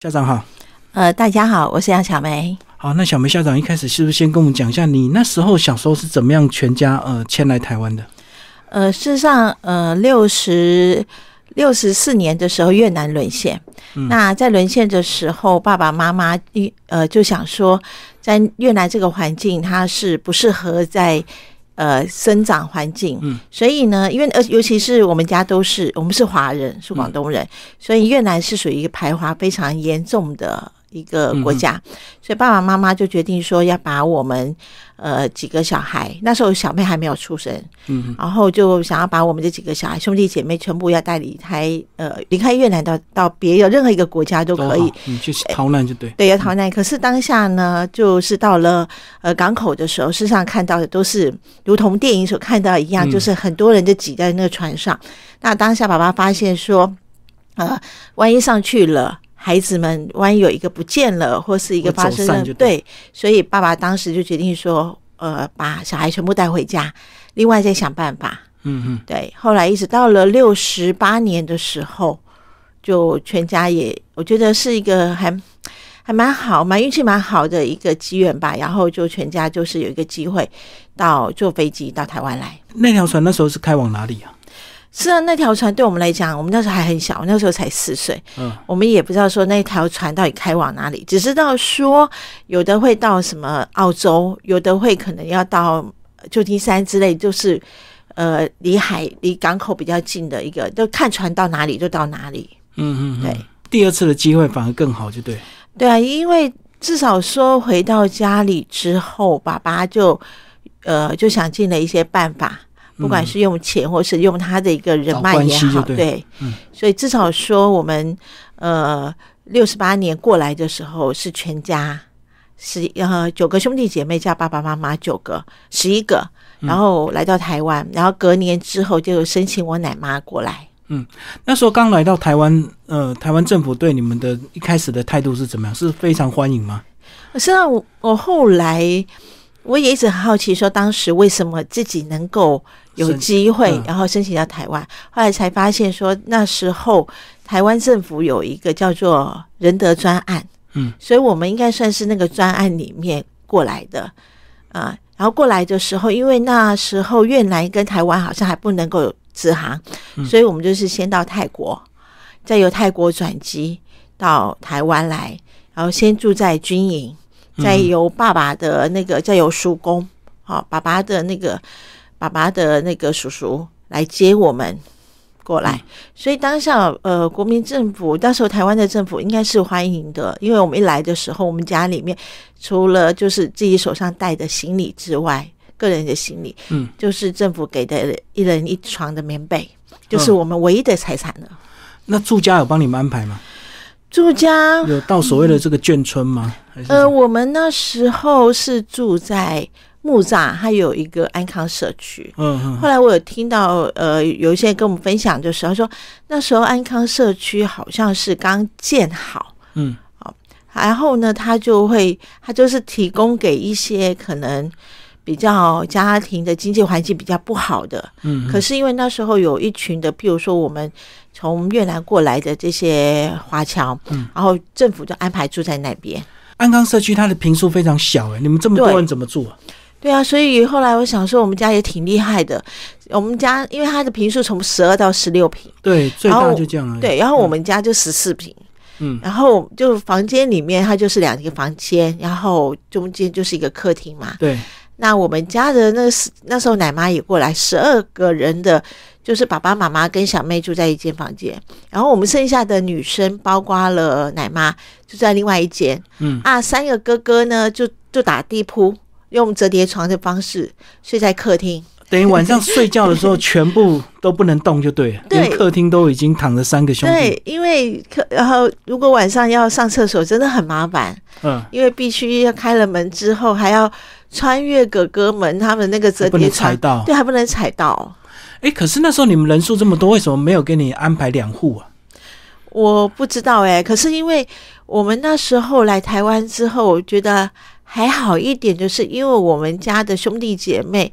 校长好，呃，大家好，我是杨小梅。好，那小梅校长一开始是不是先跟我们讲一下，你那时候小时候是怎么样全家呃迁来台湾的？呃，事实上，呃，六十六十四年的时候，越南沦陷。那在沦陷的时候，爸爸妈妈一呃就想说，在越南这个环境，它是不适合在呃生长环境。嗯，所以呢，因为呃，尤其是我们家都是我们是华人，是广东人，所以越南是属于一个排华非常严重的。一个国家，所以爸爸妈妈就决定说要把我们呃几个小孩，那时候小妹还没有出生，嗯，然后就想要把我们这几个小孩兄弟姐妹全部要带离开呃离开越南到到别的任何一个国家都可以，嗯，就是逃难就对，对，要逃难。可是当下呢，就是到了呃港口的时候，事实上看到的都是如同电影所看到一样，就是很多人就挤在那个船上。那当下爸爸发现说，呃，万一上去了。孩子们，万一有一个不见了，或是一个发生了，对，所以爸爸当时就决定说，呃，把小孩全部带回家，另外再想办法。嗯嗯，对。后来一直到了六十八年的时候，就全家也，我觉得是一个还还蛮好，蛮运气蛮好的一个机缘吧。然后就全家就是有一个机会到坐飞机到台湾来。那条船那时候是开往哪里啊？是啊，那条船对我们来讲，我们那时候还很小，那时候才四岁，嗯，我们也不知道说那条船到底开往哪里，只知道说有的会到什么澳洲，有的会可能要到旧金山之类，就是呃离海离港口比较近的一个，就看船到哪里就到哪里。嗯嗯，对，第二次的机会反而更好，就对。对啊，因为至少说回到家里之后，爸爸就呃就想尽了一些办法。不管是用钱，或是用他的一个人脉也好，对，所以至少说我们呃六十八年过来的时候是全家十呃九个兄弟姐妹加爸爸妈妈九个十一个，然后来到台湾，然后隔年之后就申请我奶妈过来。嗯，那时候刚来到台湾，呃，台湾政府对你们的一开始的态度是怎么样？是非常欢迎吗？实际上，我我后来。我也一直很好奇，说当时为什么自己能够有机会，然后申请到台湾，后来才发现说那时候台湾政府有一个叫做仁德专案，嗯，所以我们应该算是那个专案里面过来的啊。然后过来的时候，因为那时候越南跟台湾好像还不能够直航，所以我们就是先到泰国，再由泰国转机到台湾来，然后先住在军营。再由爸爸的那个，再由叔公，好，爸爸的那个，爸爸的那个叔叔来接我们过来。所以当下，呃，国民政府，到时候台湾的政府应该是欢迎的，因为我们一来的时候，我们家里面除了就是自己手上带的行李之外，个人的行李，嗯，就是政府给的一人一床的棉被，就是我们唯一的财产了。那住家有帮你们安排吗？住家有到所谓的这个眷村吗？呃，我们那时候是住在木栅，还有一个安康社区。嗯嗯。后来我有听到，呃，有一些人跟我们分享就是他说，那时候安康社区好像是刚建好。嗯。好，然后呢，他就会，他就是提供给一些可能比较家庭的经济环境比较不好的。嗯。可是因为那时候有一群的，譬如说我们。从越南过来的这些华侨，嗯，然后政府就安排住在那边。安康社区它的平数非常小，哎，你们这么多人怎么住啊？对啊，所以后来我想说，我们家也挺厉害的。我们家因为它的平数从十二到十六平，对，最大就这样。对，然后我们家就十四平，嗯，然后就房间里面它就是两个房间，然后中间就是一个客厅嘛。对，那我们家的那时那时候奶妈也过来，十二个人的。就是爸爸妈妈跟小妹住在一间房间，然后我们剩下的女生，包括了奶妈，就在另外一间。嗯啊，三个哥哥呢，就就打地铺，用折叠床的方式睡在客厅。等于晚上睡觉的时候，全部都不能动，就对了。对，客厅都已经躺着三个兄弟。对，因为客，然后如果晚上要上厕所，真的很麻烦。嗯，因为必须要开了门之后，还要穿越哥哥们他们那个折叠床，对，还不能踩到。哎，可是那时候你们人数这么多，为什么没有给你安排两户啊？我不知道哎。可是因为我们那时候来台湾之后，我觉得还好一点，就是因为我们家的兄弟姐妹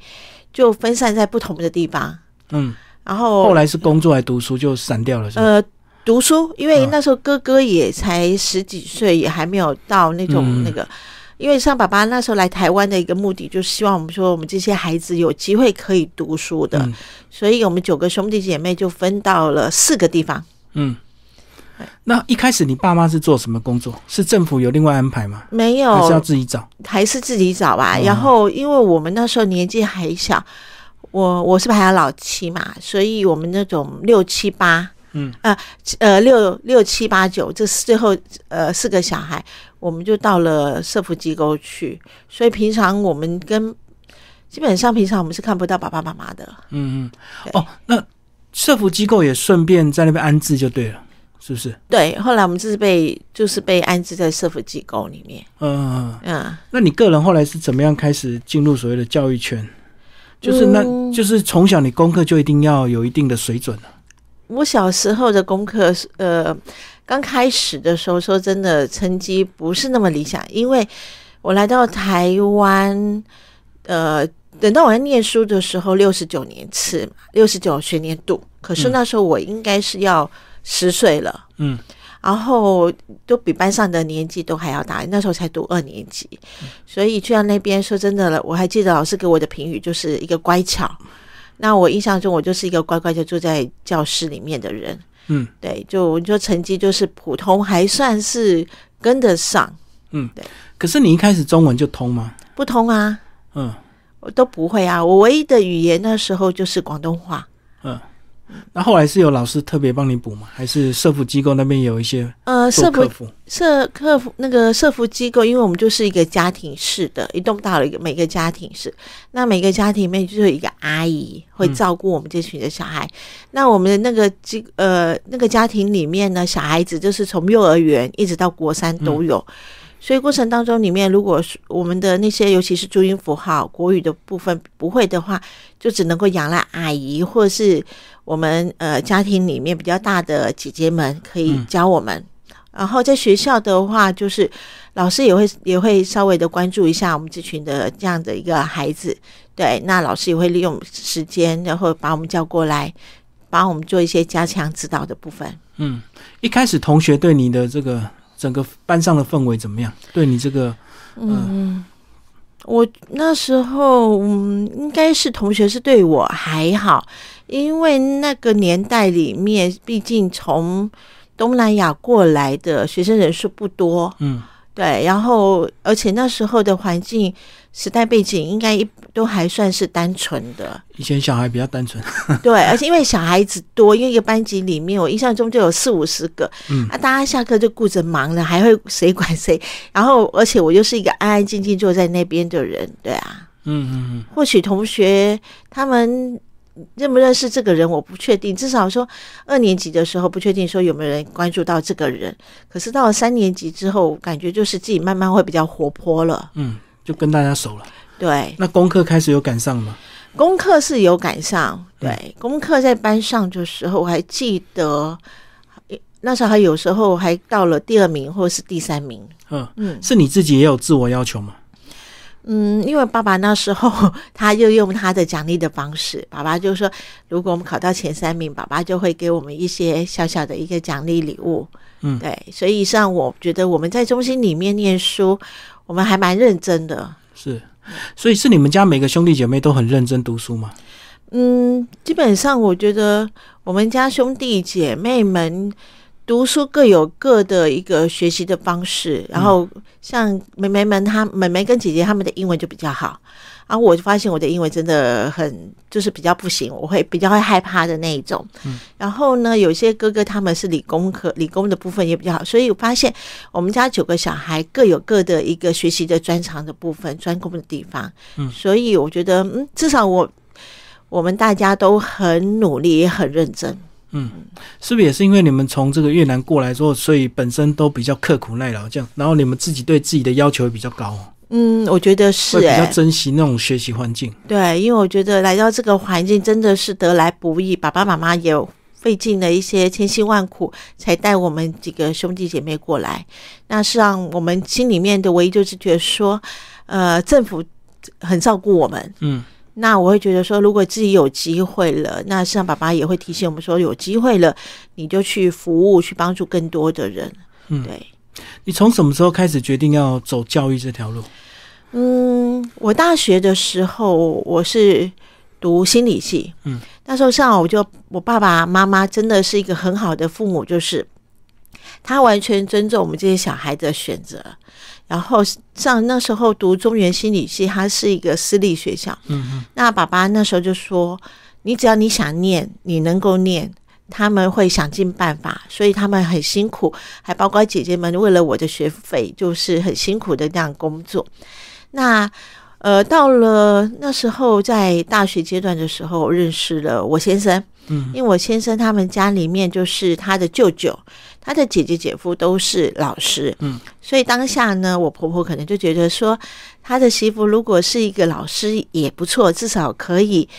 就分散在不同的地方。嗯，然后后来是工作还读书就散掉了，是呃，读书，因为那时候哥哥也才十几岁，也还没有到那种那个。因为像爸爸那时候来台湾的一个目的，就是希望我们说我们这些孩子有机会可以读书的，所以我们九个兄弟姐妹就分到了四个地方。嗯，那一开始你爸妈是做什么工作？是政府有另外安排吗？没有，还是要自己找？还是自己找吧。然后，因为我们那时候年纪还小，我我是排行老七嘛，所以我们那种六七八。嗯呃呃六六七八九这最后呃四个小孩，我们就到了社福机构去，所以平常我们跟基本上平常我们是看不到爸爸妈妈的。嗯嗯哦，那社福机构也顺便在那边安置就对了，是不是？对，后来我们就是被就是被安置在社福机构里面。嗯嗯，那你个人后来是怎么样开始进入所谓的教育圈？就是那就是从小你功课就一定要有一定的水准了。我小时候的功课是呃，刚开始的时候，说真的，成绩不是那么理想。因为我来到台湾，呃，等到我在念书的时候，六十九年次，六十九学年度。可是那时候我应该是要十岁了，嗯，然后都比班上的年纪都还要大。那时候才读二年级，所以去到那边，说真的了，我还记得老师给我的评语就是一个乖巧。那我印象中，我就是一个乖乖就坐在教室里面的人。嗯，对，就我就成绩就是普通，还算是跟得上。嗯，对。可是你一开始中文就通吗？不通啊。嗯，我都不会啊。我唯一的语言那时候就是广东话。嗯。那后来是有老师特别帮你补吗？还是社福机构那边有一些呃社福社客服那个社服机构？因为我们就是一个家庭式的，一栋大楼一个每个家庭式，那每个家庭里面就有一个阿姨会照顾我们这群的小孩。那我们的那个机呃那个家庭里面呢，小孩子就是从幼儿园一直到国三都有。所以过程当中，里面如果是我们的那些，尤其是注音符号、国语的部分不会的话，就只能够仰赖阿姨，或者是我们呃家庭里面比较大的姐姐们可以教我们。然后在学校的话，就是老师也会也会稍微的关注一下我们这群的这样的一个孩子。对，那老师也会利用时间，然后把我们叫过来，帮我们做一些加强指导的部分。嗯，一开始同学对你的这个。整个班上的氛围怎么样？对你这个，嗯，我那时候嗯，应该是同学是对我还好，因为那个年代里面，毕竟从东南亚过来的学生人数不多，嗯。对，然后而且那时候的环境、时代背景应该都还算是单纯的。以前小孩比较单纯。对，而且因为小孩子多，因为一个班级里面，我印象中就有四五十个，嗯，啊，大家下课就顾着忙了，还会谁管谁？然后，而且我又是一个安安静静坐在那边的人，对啊，嗯嗯嗯，或许同学他们。认不认识这个人，我不确定。至少说二年级的时候不确定说有没有人关注到这个人。可是到了三年级之后，感觉就是自己慢慢会比较活泼了。嗯，就跟大家熟了。对。那功课开始有赶上吗？功课是有赶上。对，功课在班上的时候，我还记得那时候还有时候还到了第二名或者是第三名。嗯嗯，是你自己也有自我要求吗？嗯，因为爸爸那时候 他就用他的奖励的方式，爸爸就说，如果我们考到前三名，爸爸就会给我们一些小小的一个奖励礼物。嗯，对，所以上我觉得我们在中心里面念书，我们还蛮认真的。是，所以是你们家每个兄弟姐妹都很认真读书吗？嗯，基本上我觉得我们家兄弟姐妹们。读书各有各的一个学习的方式，然后像妹妹们，她妹妹跟姐姐她们的英文就比较好，然后我就发现我的英文真的很就是比较不行，我会比较会害怕的那一种。嗯，然后呢，有些哥哥他们是理工科，理工的部分也比较好，所以我发现我们家九个小孩各有各的一个学习的专长的部分、专攻的地方。嗯，所以我觉得，嗯，至少我我们大家都很努力，也很认真。嗯，是不是也是因为你们从这个越南过来之后，所以本身都比较刻苦耐劳，这样，然后你们自己对自己的要求也比较高？嗯，我觉得是，比较珍惜那种学习环境。对，因为我觉得来到这个环境真的是得来不易，爸爸妈妈也费尽了一些千辛万苦，才带我们几个兄弟姐妹过来。那是让我们心里面的唯一就是觉得说，呃，政府很照顾我们。嗯。那我会觉得说，如果自己有机会了，那实际上爸爸也会提醒我们说，有机会了，你就去服务，去帮助更多的人。嗯，对。你从什么时候开始决定要走教育这条路？嗯，我大学的时候我是读心理系。嗯，那时候上我就我爸爸妈妈真的是一个很好的父母，就是他完全尊重我们这些小孩的选择。然后上那时候读中原心理系，它是一个私立学校。嗯嗯。那爸爸那时候就说：“你只要你想念，你能够念，他们会想尽办法。所以他们很辛苦，还包括姐姐们为了我的学费，就是很辛苦的这样工作。那呃，到了那时候在大学阶段的时候，认识了我先生。嗯，因为我先生他们家里面就是他的舅舅。”他的姐姐姐夫都是老师，嗯，所以当下呢，我婆婆可能就觉得说，他的媳妇如果是一个老师也不错，至少可以，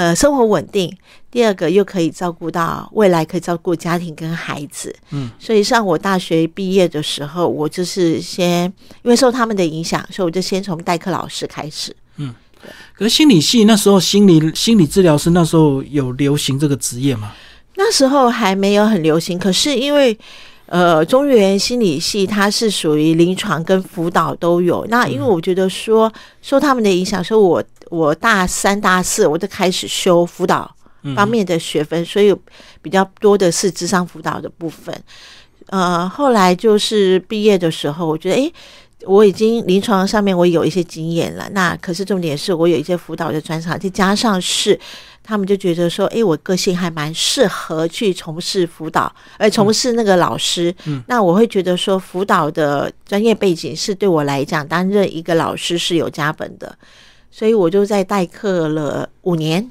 呃，生活稳定。第二个又可以照顾到未来，可以照顾家庭跟孩子，嗯，所以上我大学毕业的时候，我就是先因为受他们的影响，所以我就先从代课老师开始，嗯，可是心理系那时候心理心理治疗师那时候有流行这个职业吗？那时候还没有很流行，可是因为，呃，中原心理系它是属于临床跟辅导都有。那因为我觉得说受他们的影响，说我我大三大四我就开始修辅导方面的学分，所以比较多的是智商辅导的部分。呃，后来就是毕业的时候，我觉得诶，我已经临床上面我有一些经验了。那可是重点是我有一些辅导的专长，再加上是。他们就觉得说，哎，我个性还蛮适合去从事辅导，而从事那个老师。嗯，那我会觉得说，辅导的专业背景是对我来讲，担任一个老师是有加本的。所以我就在代课了五年。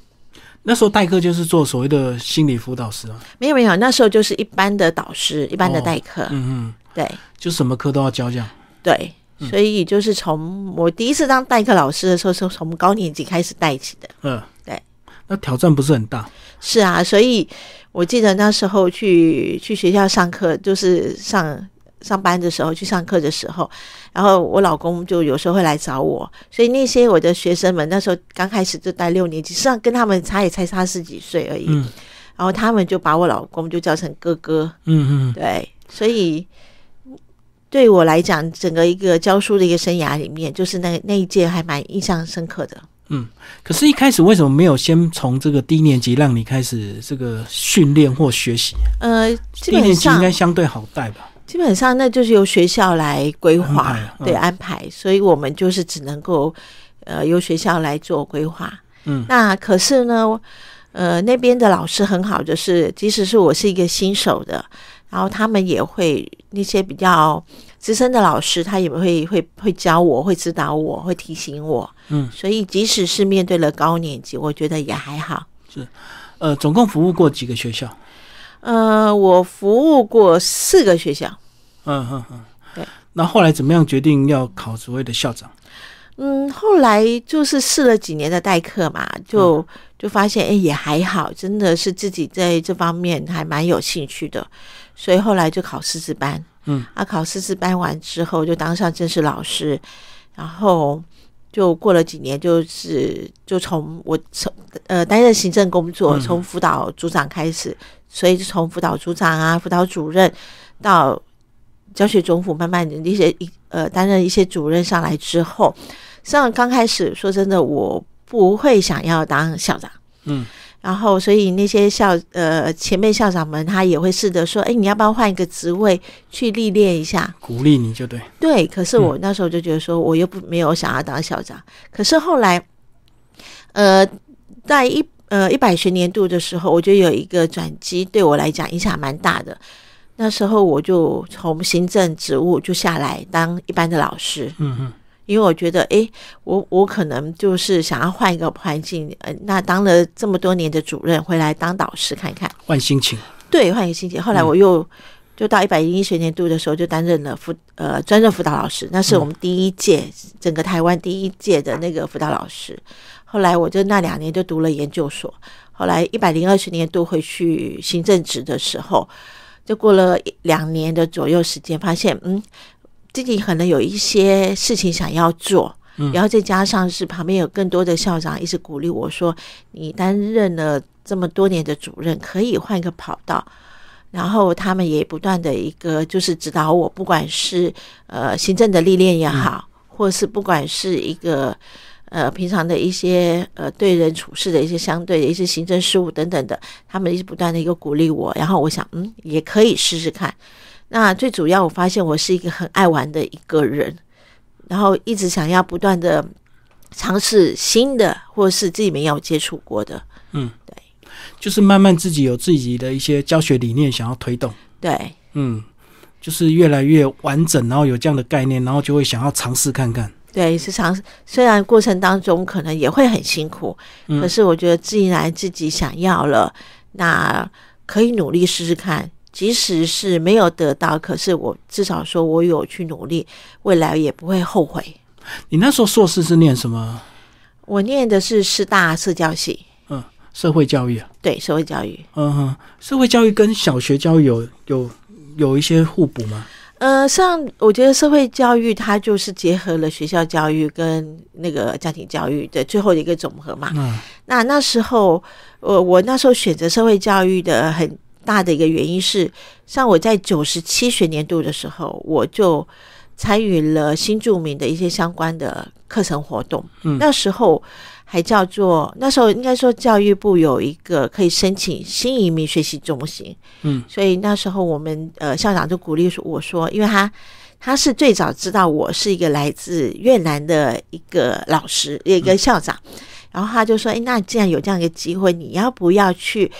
那时候代课就是做所谓的心理辅导师啊？没有没有，那时候就是一般的导师，一般的代课。嗯嗯，对，就什么课都要教这样。对，所以就是从我第一次当代课老师的时候，是从高年级开始带起的。嗯。对。那挑战不是很大，是啊，所以我记得那时候去去学校上课，就是上上班的时候去上课的时候，然后我老公就有时候会来找我，所以那些我的学生们那时候刚开始就带六年级，实际上跟他们差也才差十几岁而已，嗯，然后他们就把我老公就叫成哥哥，嗯嗯，对，所以对我来讲，整个一个教书的一个生涯里面，就是那那一届还蛮印象深刻的。嗯，可是，一开始为什么没有先从这个低年级让你开始这个训练或学习？呃，低年级应该相对好带吧？基本上，那就是由学校来规划，对安排，所以我们就是只能够呃由学校来做规划。嗯，那可是呢，呃，那边的老师很好，就是即使是我是一个新手的，然后他们也会那些比较。资深的老师，他也会会会教我，会指导我，会提醒我。嗯，所以即使是面对了高年级，我觉得也还好。是，呃，总共服务过几个学校？呃，我服务过四个学校。嗯嗯嗯，对。那后来怎么样决定要考所谓的校长？嗯，后来就是试了几年的代课嘛，就就发现哎也还好，真的是自己在这方面还蛮有兴趣的，所以后来就考师资班。嗯，啊，考师资班完之后就当上正式老师，然后就过了几年，就是就从我从呃担任行政工作，从辅导组长开始，所以就从辅导组长啊、辅导主任到教学总辅，慢慢的一些一呃担任一些主任上来之后，上刚开始说真的，我不会想要当校长，嗯。然后，所以那些校呃前辈校长们，他也会试着说：“哎，你要不要换一个职位去历练一下？”鼓励你就对。对，可是我那时候就觉得说，我又不没有想要当校长。可是后来，呃，在一呃一百学年度的时候，我觉得有一个转机，对我来讲影响蛮大的。那时候我就从行政职务就下来当一般的老师。嗯嗯。因为我觉得，哎，我我可能就是想要换一个环境，呃，那当了这么多年的主任，回来当导师看看，换心情。对，换一个心情。后来我又就到一百零一学年度的时候，就担任了辅呃专任辅导老师，那是我们第一届整个台湾第一届的那个辅导老师。后来我就那两年就读了研究所。后来一百零二学年度回去行政职的时候，就过了两年的左右时间，发现嗯。自己可能有一些事情想要做，然后再加上是旁边有更多的校长一直鼓励我说，你担任了这么多年的主任，可以换一个跑道。然后他们也不断的一个就是指导我，不管是呃行政的历练也好，或是不管是一个呃平常的一些呃对人处事的一些相对的一些行政事务等等的，他们一直不断的一个鼓励我。然后我想，嗯，也可以试试看。那最主要，我发现我是一个很爱玩的一个人，然后一直想要不断的尝试新的，或者是自己没有接触过的。嗯，对，就是慢慢自己有自己的一些教学理念想要推动。对，嗯，就是越来越完整，然后有这样的概念，然后就会想要尝试看看。对，是尝试，虽然过程当中可能也会很辛苦，可是我觉得既然自己想要了，那可以努力试试看。即使是没有得到，可是我至少说我有去努力，未来也不会后悔。你那时候硕士是念什么？我念的是师大社教系，嗯，社会教育啊，对，社会教育，嗯哼，社会教育跟小学教育有有有一些互补吗？呃，像我觉得社会教育它就是结合了学校教育跟那个家庭教育的最后的一个总和嘛。嗯，那那时候，我我那时候选择社会教育的很。大的一个原因是，像我在九十七学年度的时候，我就参与了新著名的一些相关的课程活动。嗯，那时候还叫做那时候应该说教育部有一个可以申请新移民学习中心。嗯，所以那时候我们呃校长就鼓励我说，因为他他是最早知道我是一个来自越南的一个老师一个校长，然后他就说：“哎，那既然有这样一个机会，你要不要去？”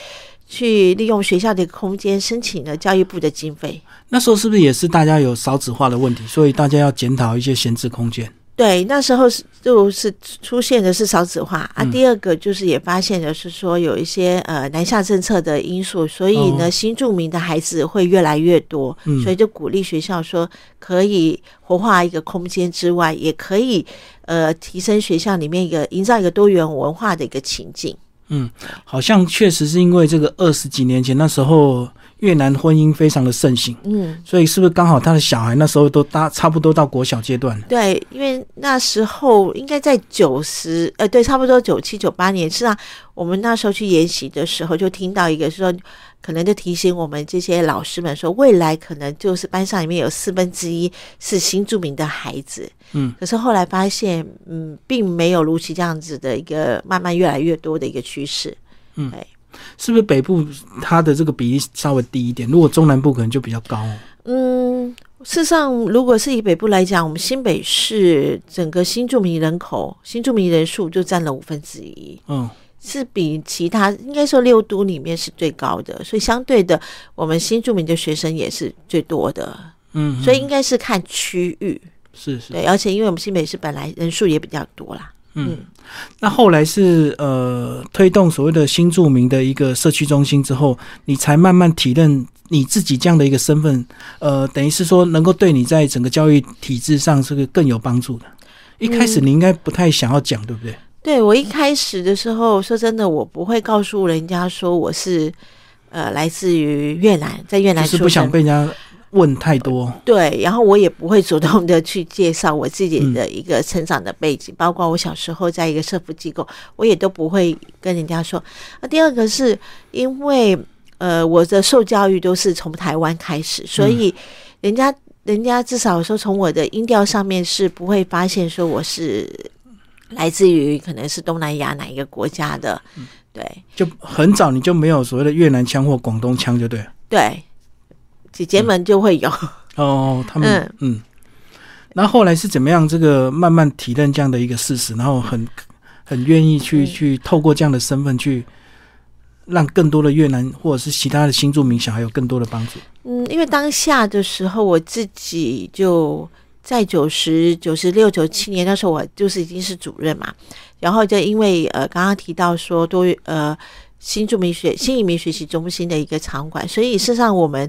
去利用学校的空间申请了教育部的经费。那时候是不是也是大家有少子化的问题，所以大家要检讨一些闲置空间？对，那时候是就是出现的是少子化啊。第二个就是也发现的是说有一些呃南下政策的因素，所以呢新住民的孩子会越来越多，所以就鼓励学校说可以活化一个空间之外，也可以呃提升学校里面一个营造一个多元文化的一个情境。嗯，好像确实是因为这个二十几年前那时候越南婚姻非常的盛行，嗯，所以是不是刚好他的小孩那时候都大差不多到国小阶段了？对，因为那时候应该在九十，呃，对，差不多九七九八年，是啊，我们那时候去研习的时候就听到一个说。可能就提醒我们这些老师们说，未来可能就是班上里面有四分之一是新著名的孩子。嗯，可是后来发现，嗯，并没有如其这样子的一个慢慢越来越多的一个趋势。嗯，哎，是不是北部它的这个比例稍微低一点？如果中南部可能就比较高。嗯，事实上，如果是以北部来讲，我们新北市整个新住民人口、新住民人数就占了五分之一。嗯。是比其他应该说六都里面是最高的，所以相对的，我们新住民的学生也是最多的。嗯，所以应该是看区域，是是，对，而且因为我们新北市本来人数也比较多啦。嗯，那后来是呃推动所谓的新著名的一个社区中心之后，你才慢慢体认你自己这样的一个身份，呃，等于是说能够对你在整个教育体制上是个更有帮助的。一开始你应该不太想要讲，对不对？对我一开始的时候，说真的，我不会告诉人家说我是呃来自于越南，在越南是不想被人家问太多。对，然后我也不会主动的去介绍我自己的一个成长的背景，包括我小时候在一个社福机构，我也都不会跟人家说。那第二个是因为呃我的受教育都是从台湾开始，所以人家人家至少说从我的音调上面是不会发现说我是。来自于可能是东南亚哪一个国家的，对，就很早你就没有所谓的越南腔或广东腔，就对，对，姐姐们就会有哦，他们嗯，那后来是怎么样？这个慢慢体认这样的一个事实，然后很很愿意去去透过这样的身份去让更多的越南或者是其他的新住民小孩有更多的帮助。嗯，因为当下的时候我自己就。在九十九十六九七年那时候，我就是已经是主任嘛，然后就因为呃刚刚提到说多呃新著名学新移民学习中心的一个场馆，所以事实上我们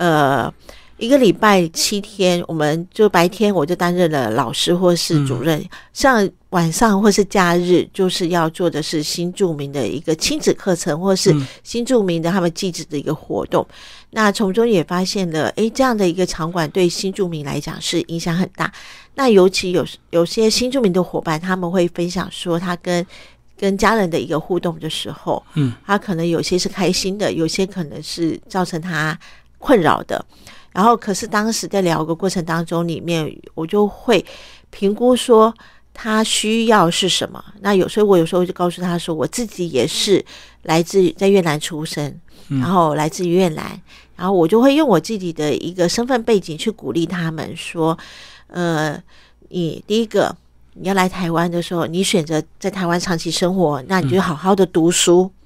呃一个礼拜七天，我们就白天我就担任了老师或是主任，像晚上或是假日，就是要做的是新住民的一个亲子课程，或是新住民的他们祭祀的一个活动。那从中也发现了，诶，这样的一个场馆对新住民来讲是影响很大。那尤其有有些新住民的伙伴，他们会分享说，他跟跟家人的一个互动的时候，嗯，他可能有些是开心的，有些可能是造成他困扰的。然后，可是当时在聊的过程当中，里面我就会评估说他需要是什么。那有时候我有时候就告诉他说，我自己也是来自在越南出生，然后来自于越南，然后我就会用我自己的一个身份背景去鼓励他们说，呃，你第一个你要来台湾的时候，你选择在台湾长期生活，那你就好好的读书。嗯，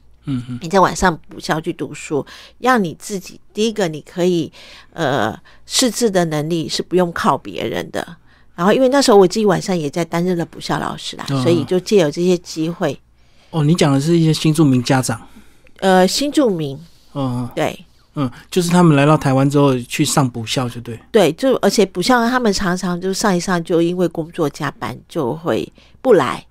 你在晚上补校去读书，让你自己第一个你可以呃识字的能力是不用靠别人的。然后因为那时候我自己晚上也在担任了补校老师啦，所以就借有这些机会。哦，你讲的是一些新住民家长，呃，新住民，嗯，对，嗯，就是他们来到台湾之后去上补校，就对，对，就而且补校他们常常就上一上就因为工作加班就会不来。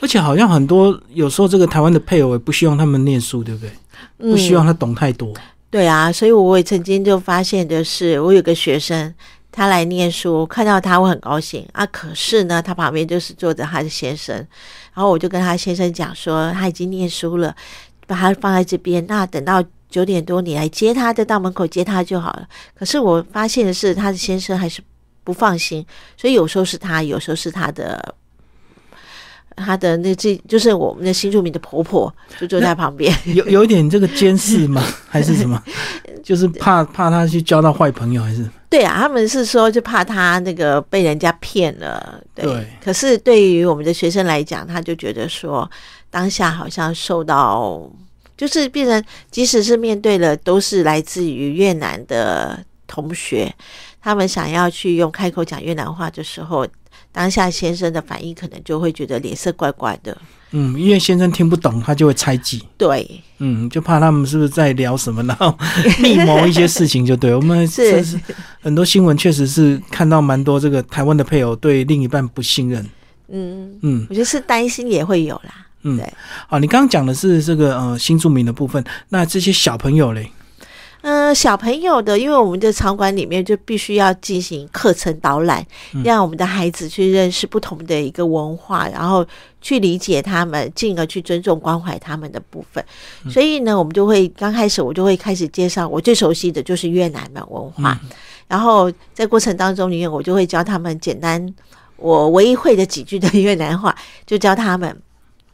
而且好像很多有时候这个台湾的配偶也不希望他们念书，对不对？不希望他懂太多。对啊，所以我也曾经就发现的是，我有个学生，他来念书，看到他会很高兴啊。可是呢，他旁边就是坐着他的先生，然后我就跟他先生讲说，他已经念书了，把他放在这边，那等到九点多你来接他，再到门口接他就好了。可是我发现的是，他的先生还是不放心，所以有时候是他，有时候是他的。他的那这就是我们的新住民的婆婆，就坐在旁边，有有一点这个监视吗？还是什么？就是怕怕他去交到坏朋友，还是？对啊，他们是说就怕他那个被人家骗了。对。可是对于我们的学生来讲，他就觉得说当下好像受到，就是变成即使是面对了都是来自于越南的同学，他们想要去用开口讲越南话的时候。当下先生的反应可能就会觉得脸色怪怪的，嗯，因为先生听不懂，他就会猜忌，对，嗯，就怕他们是不是在聊什么，然后密谋一些事情，就对。我们是。很多新闻确实是看到蛮多这个台湾的配偶对另一半不信任，嗯嗯，我觉得是担心也会有啦，嗯，对。好，你刚刚讲的是这个呃新住民的部分，那这些小朋友嘞？嗯，小朋友的，因为我们的场馆里面就必须要进行课程导览，让我们的孩子去认识不同的一个文化，然后去理解他们，进而去尊重关怀他们的部分。所以呢，我们就会刚开始我就会开始介绍我最熟悉的就是越南的文化，然后在过程当中里面，我就会教他们简单我唯一会的几句的越南话，就教他们，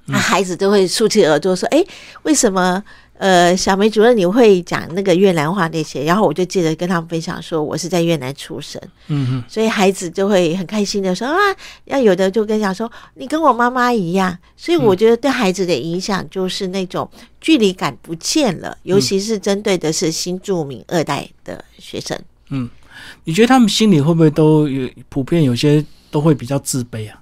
那孩子都会竖起耳朵说：“哎，为什么？”呃，小梅主任，你会讲那个越南话那些，然后我就记得跟他们分享说，我是在越南出生，嗯哼，所以孩子就会很开心的说啊，要有的就跟讲说，你跟我妈妈一样，所以我觉得对孩子的影响就是那种距离感不见了，尤其是针对的是新住民二代的学生。嗯，你觉得他们心里会不会都有普遍有些都会比较自卑啊？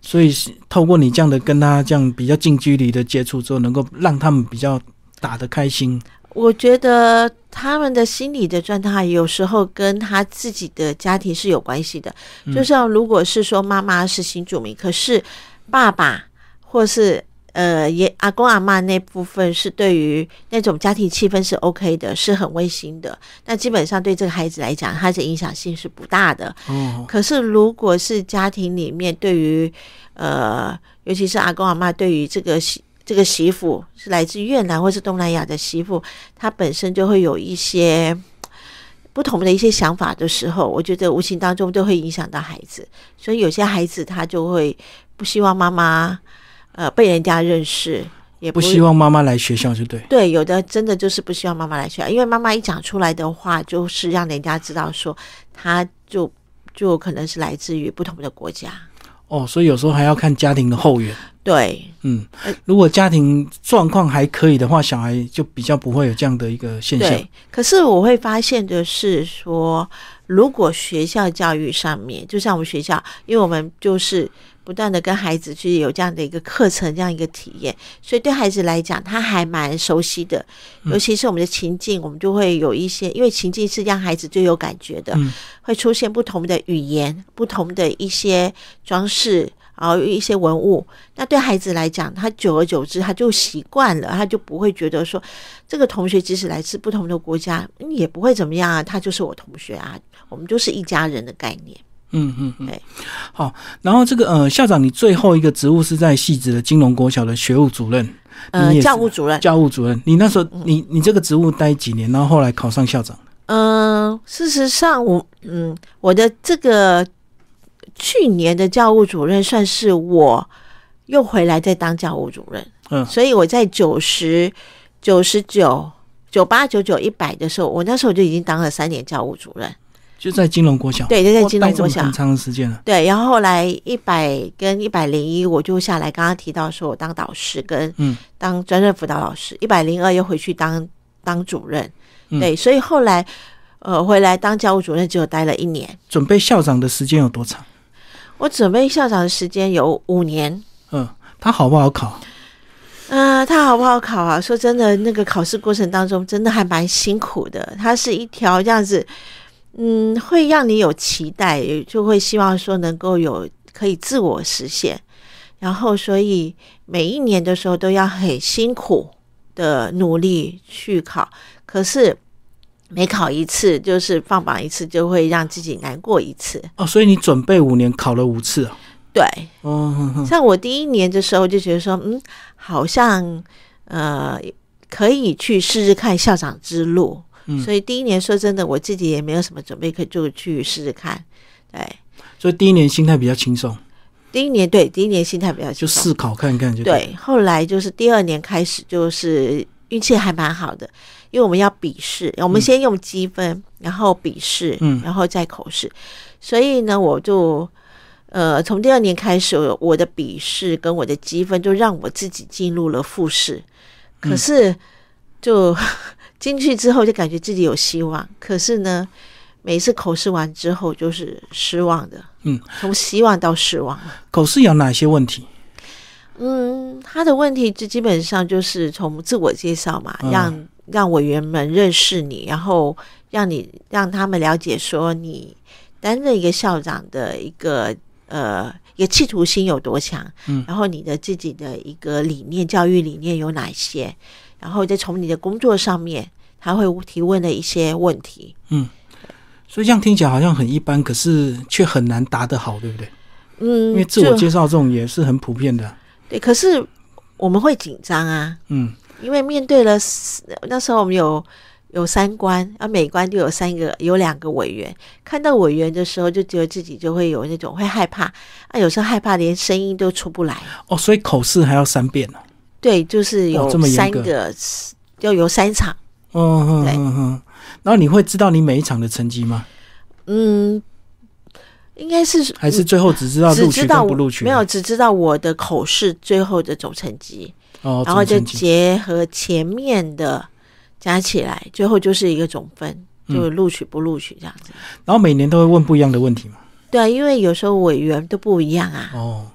所以透过你这样的跟他这样比较近距离的接触之后，能够让他们比较。打得开心，我觉得他们的心理的状态有时候跟他自己的家庭是有关系的。就像如果是说妈妈是新住民，可是爸爸或是呃爷阿公阿妈那部分是对于那种家庭气氛是 OK 的，是很温馨的。那基本上对这个孩子来讲，他的影响性是不大的。哦。可是如果是家庭里面对于呃，尤其是阿公阿妈对于这个。这个媳妇是来自越南或是东南亚的媳妇，她本身就会有一些不同的一些想法的时候，我觉得无形当中都会影响到孩子。所以有些孩子他就会不希望妈妈呃被人家认识，也不希望妈妈来学校，就对。对，有的真的就是不希望妈妈来学校，因为妈妈一讲出来的话，就是让人家知道说，他就就可能是来自于不同的国家。哦，所以有时候还要看家庭的后援。对，嗯呃，如果家庭状况还可以的话，小孩就比较不会有这样的一个现象。对，可是我会发现的是说，如果学校教育上面，就像我们学校，因为我们就是不断的跟孩子去有这样的一个课程，这样一个体验，所以对孩子来讲，他还蛮熟悉的。嗯尤其是我们的情境，我们就会有一些，因为情境是让孩子最有感觉的，嗯会出现不同的语言、不同的一些装饰。然后一些文物，那对孩子来讲，他久而久之他就习惯了，他就不会觉得说这个同学即使来自不同的国家，嗯也不会怎么样啊，他就是我同学啊，我们就是一家人的概念。嗯嗯嗯对，好。然后这个呃，校长，你最后一个职务是在戏子的金融国小的学务主任，呃教务主任，教务主任。你那时候你你这个职务待几年？然后后来考上校长。嗯、事实上我嗯，我的这个去年的教务主任算是我又回来再当教务主任，嗯所以我在九十九十九。九八九九一百的时候，我那时候就已经当了三年教务主任，就在金融国小，对，就在金融国小很。长的时间了。对，然后后来一百跟一百零一，我就下来。刚刚提到说我当导师跟嗯当专任辅导老师，一百零二又回去当当主任。嗯对，所以后来呃回来当教务主任，只有待了一年。准备校长的时间有多长？我准备校长的时间有五年。嗯，他好不好考？啊、他好不好考啊？说真的，那个考试过程当中真的还蛮辛苦的。它是一条这样子，嗯，会让你有期待，就会希望说能够有可以自我实现。然后，所以每一年的时候都要很辛苦的努力去考。可是每考一次，就是放榜一次，就会让自己难过一次。哦，所以你准备五年，考了五次啊？对，哦，哼哼像我第一年的时候就觉得说，嗯，好像呃可以去试试看校长之路。嗯所以第一年说真的，我自己也没有什么准备，可就去试试看。对，所以第一年心态比较轻松，第一年对第一年心态比较就试考看看就。对，后来就是第二年开始，就是运气还蛮好的，因为我们要笔试，我们先用积分，然后笔试，嗯。然后再口试，所以呢，我就呃从第二年开始，我的笔试跟我的积分就让我自己进入了复试，可嗯是就 进去之后就感觉自己有希望，可是呢。每次口试完之后，就是失望的，嗯，从希望到失望。口试有哪些问题？嗯，他的问题就基本上就是从自我介绍嘛，嗯。让让委员们认识你，然后让你让他们了解说你担任一个校长的一个呃一个企图心有多强，嗯然后你的自己的一个理念、教育理念有哪些，然后再从你的工作上面，他会提问的一些问题。嗯所以这样听起来好像很一般，可是却很难答得好，对不对？嗯，因为自我介绍这种也是很普遍的。对，可是我们会紧张啊，嗯因为面对了那时候我们有有三关，啊，每关就有三个有两个委员，看到委员的时候，就觉得自己就会有那种会害怕啊，有时候害怕连声音都出不来。哦，所以口试还要三遍哦。对，就是哦有三个，要有三场。嗯哼对哼哼。然后你会知道你每一场的成绩吗？嗯，应该是还是最后只知道录取不录取？没有，只知道我的口试最后的总成绩，哦，然后就结合前面的加起来，最后就是一个总分，就录取不录取这样子。然后每年都会问不一样的问题嘛。对啊，因为有时候委员都不一样啊。哦，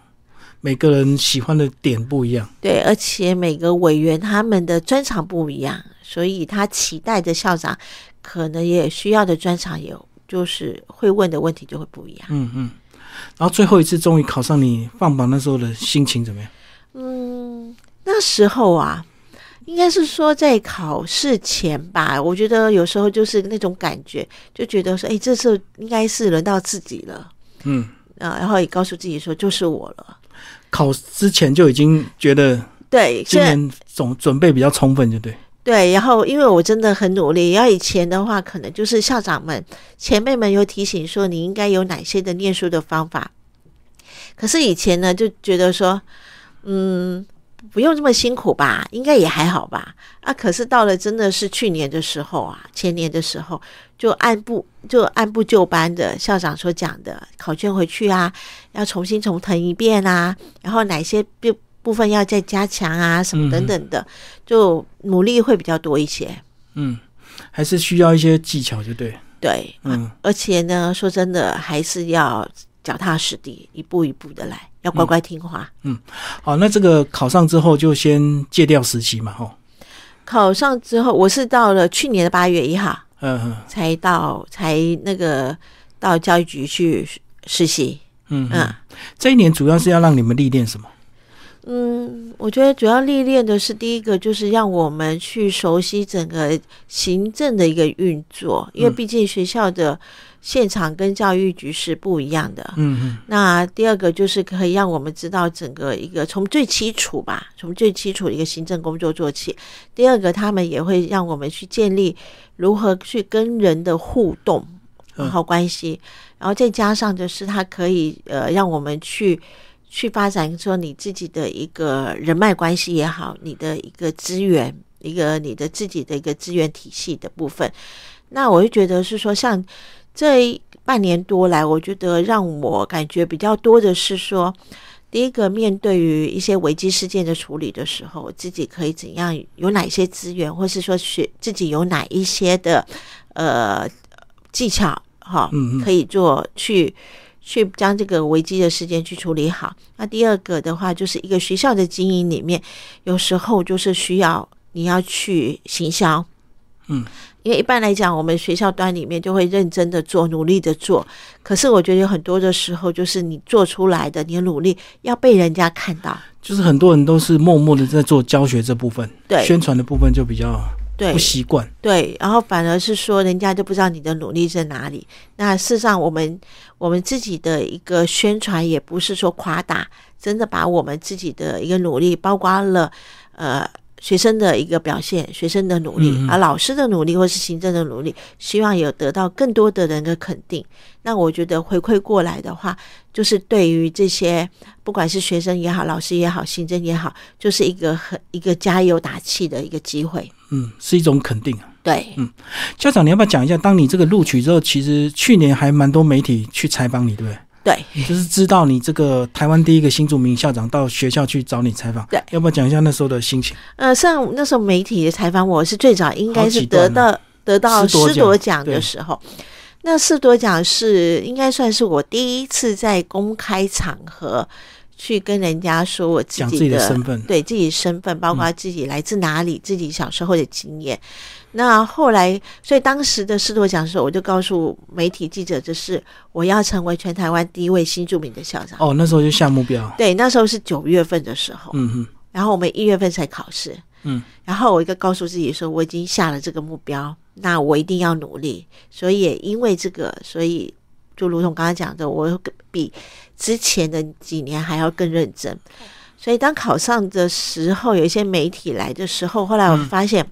每个人喜欢的点不一样。对，而且每个委员他们的专长不一样，所以他期待的校长可能也需要的专长有，就是会问的问题就会不一样。嗯嗯。然后最后一次终于考上，你放榜那时候的心情怎么样？嗯，那时候啊，应该是说在考试前吧，我觉得有时候就是那种感觉，就觉得说，哎，这次应该是轮到自己了。嗯，啊，然后也告诉自己说，就是我了。考之前就已经觉得对，今年总准备比较充分，就对。对，然后因为我真的很努力，然后以前的话，可能就是校长们、前辈们有提醒说你应该有哪些的念书的方法，可是以前呢就觉得说，嗯，不用这么辛苦吧，应该也还好吧。啊，可是到了真的是去年的时候啊，前年的时候，就按部就按部就班的校长所讲的考卷回去啊，要重新重腾一遍啊，然后哪些部部分要再加强啊，什么等等的，就努力会比较多一些。嗯，还是需要一些技巧，就对。对，嗯，而且呢，说真的，还是要脚踏实地，一步一步的来，要乖乖听话。嗯，好，那这个考上之后就先戒掉实习嘛，吼。考上之后，我是到了去年的八月一号，嗯，才到才那个到教育局去实习。嗯嗯，这一年主要是要让你们历练什么？嗯，我觉得主要历练的是第一个，就是让我们去熟悉整个行政的一个运作，因为毕竟学校的现场跟教育局是不一样的。嗯嗯。那第二个就是可以让我们知道整个一个从最基础吧，从最基础的一个行政工作做起。第二个，他们也会让我们去建立如何去跟人的互动很好关系，然后再加上就是他可以呃让我们去。去发展说你自己的一个人脉关系也好，你的一个资源，一个你的自己的一个资源体系的部分。那我就觉得是说，像这半年多来，我觉得让我感觉比较多的是说，第一个面对于一些危机事件的处理的时候，自己可以怎样，有哪些资源，或是说学自己有哪一些的呃技巧，哈，可以做去。去将这个危机的事件去处理好。那第二个的话，就是一个学校的经营里面，有时候就是需要你要去行销，嗯，因为一般来讲，我们学校端里面就会认真的做，努力的做。可是我觉得有很多的时候，就是你做出来的，你的努力要被人家看到。就是很多人都是默默的在做教学这部分，对，宣传的部分就比较。不习惯，对，然后反而是说，人家就不知道你的努力在哪里。那事实上，我们我们自己的一个宣传，也不是说夸大，真的把我们自己的一个努力，包括了呃。学生的一个表现，学生的努力，而老师的努力或是行政的努力，希望有得到更多的人的肯定。那我觉得回馈过来的话，就是对于这些不管是学生也好，老师也好，行政也好，就是一个很一个加油打气的一个机会。嗯，是一种肯定。对，嗯，校长，你要不要讲一下，当你这个录取之后，其实去年还蛮多媒体去采访你，对不对？对，就是知道你这个台湾第一个新著名校长到学校去找你采访，对，要不要讲一下那时候的心情？呃，像那时候媒体采访我是最早，应该是得到得到师铎奖的时候，那师铎奖是应该算是我第一次在公开场合去跟人家说我自己的身份，对自己身份，包括自己来自哪里，自己小时候的经验。那后来，所以当时的师铎讲的时候，我就告诉媒体记者，就是我要成为全台湾第一位新著名的校长。哦，那时候就下目标。对，那时候是九月份的时候。嗯哼。然后我们一月份才考试。嗯。然后我一个告诉自己说，我已经下了这个目标，那我一定要努力。所以因为这个，所以就如同刚刚讲的，我比之前的几年还要更认真。所以当考上的时候，有一些媒体来的时候，后来我发现。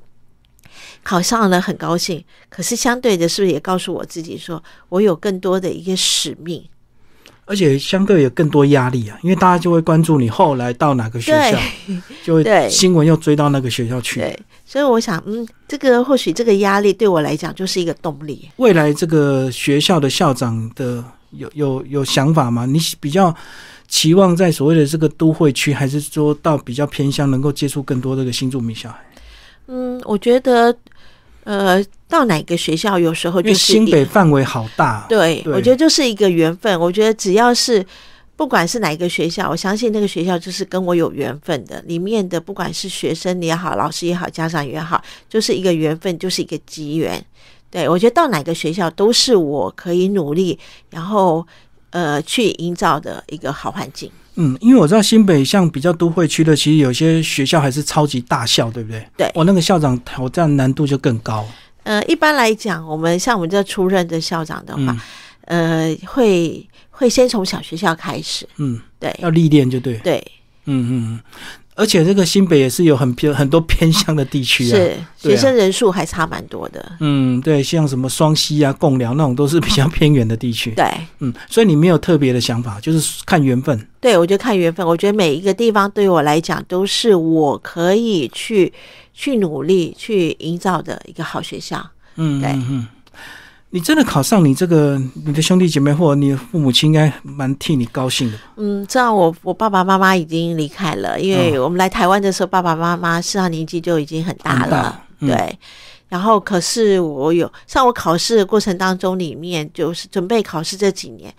考上了很高兴，可是相对的，是不是也告诉我自己，说我有更多的一个使命，而且相对有更多压力啊，因为大家就会关注你后来到哪个学校，就会新闻又追到那个学校去。对，所以我想，嗯，这个或许这个压力对我来讲就是一个动力。未来这个学校的校长的有有有想法吗？你比较期望在所谓的这个都会区，还是说到比较偏乡，能够接触更多这个新住民小孩？嗯，我觉得，呃，到哪个学校有时候就是新北范围好大，对，我觉得就是一个缘分。我觉得只要是不管是哪一个学校，我相信那个学校就是跟我有缘分的。里面的不管是学生也好，老师也好，家长也好，就是一个缘分，就是一个机缘。对我觉得到哪个学校都是我可以努力，然后呃去营造的一个好环境。嗯，因为我知道新北像比较都会区的，其实有些学校还是超级大校，对不对？对，我那个校长挑战难度就更高。呃，一般来讲，我们像我们这出任的校长的话，呃，会会先从小学校开始。嗯，对，要历练就对。对，嗯嗯。而且这个新北也是有很偏很多偏乡的地区啊，是学生人数还差蛮多的。嗯，对，像什么双溪啊、贡寮那种都是比较偏远的地区。对，嗯，所以你没有特别的想法，就是看缘分。对，我觉得看缘分。我觉得每一个地方对我来讲都是我可以去去努力去营造的一个好学校。嗯，对，嗯。你真的考上，你这个你的兄弟姐妹或者你的父母亲应该蛮替你高兴的？嗯，这样我我爸爸妈妈已经离开了，因为我们来台湾的时候，爸爸妈妈实际上年纪就已经很大了，大嗯对。然后，可是我有像我考试的过程当中，里面就是准备考试这几年，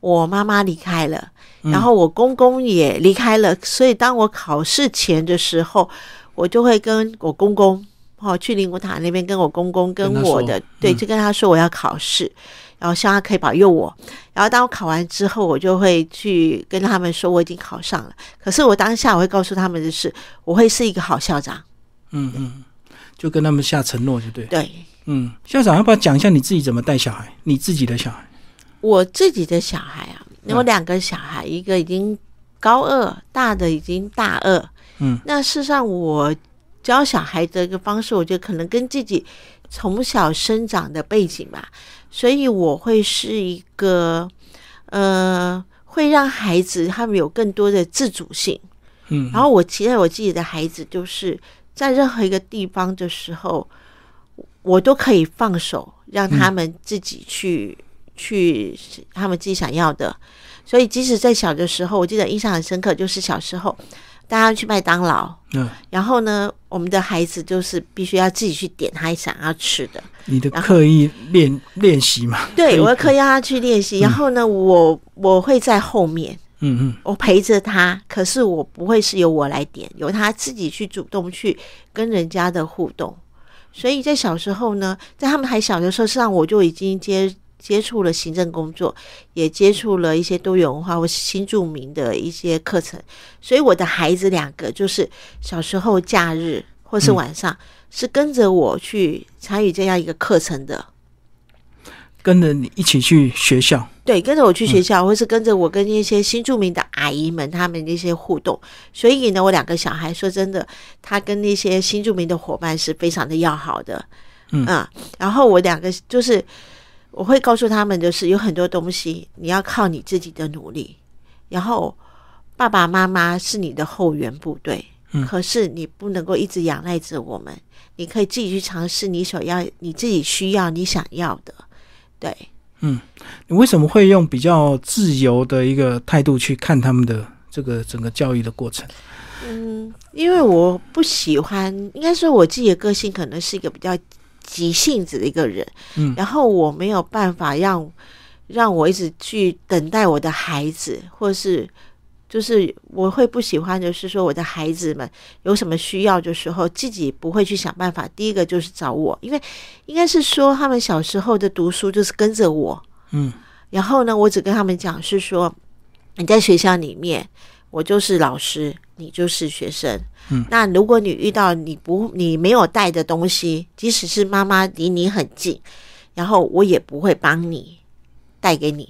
我妈妈离开了，嗯然后我公公也离开了，所以当我考试前的时候，我就会跟我公公哦去灵骨塔那边跟我公公跟我的对，嗯就跟他说我要考试，然后希望他可以保佑我。然后当我考完之后，我就会去跟他们说我已经考上了。可是我当下我会告诉他们的是，我会是一个好校长。嗯嗯，就跟他们下承诺，就对。对嗯，校长要不要讲一下你自己怎么带小孩？你自己的小孩？我自己的小孩啊，嗯我两个小孩，一个已经高二，大的已经大二。嗯，那事实上我教小孩的一个方式，我觉得可能跟自己从小生长的背景吧，所以我会是一个呃，会让孩子他们有更多的自主性。嗯，然后我期待我自己的孩子，就是在任何一个地方的时候，我都可以放手，让他们自己去、去他们自己想要的。所以，即使在小的时候，我记得印象很深刻，就是小时候大家去麦当劳，嗯，然后呢，我们的孩子就是必须要自己去点他想要吃的。你的刻意练练习嘛？对，我刻意让他去练习，然后呢，我我会在后面。嗯嗯我陪着他，可是我不会是由我来点，由他自己去主动去跟人家的互动。所以在小时候呢，在他们还小的时候，实际上我就已经接接触了行政工作，也接触了一些多元文化或是新著名的一些课程。所以我的孩子两个就是小时候假日或是晚上、是跟着我去参与这样一个课程的。跟着你一起去学校。对，跟着我去学校，或是跟着我跟一些新著名的阿姨们他们的一些互动，所以呢，我两个小孩说真的，他跟那些新著名的伙伴是非常的要好的，嗯啊，然后我两个就是我会告诉他们，就是有很多东西你要靠你自己的努力，然后爸爸妈妈是你的后援部队，嗯可是你不能够一直仰赖着我们，你可以自己去尝试你所要、你自己需要、你想要的，对。嗯你为什么会用比较自由的一个态度去看他们的这个整个教育的过程？嗯，因为我不喜欢，应该说我自己的个性可能是一个比较急性子的一个人，嗯。然后我没有办法让让我一直去等待我的孩子，或是就是我会不喜欢就是说我的孩子们有什么需要的时候，自己不会去想办法。第一个就是找我，因为应该是说他们小时候的读书就是跟着我，嗯。然后呢，我只跟他们讲是说，你在学校里面，我就是老师，你就是学生。嗯，那如果你遇到你不你没有带的东西，即使是妈妈离你很近，然后我也不会帮你带给你。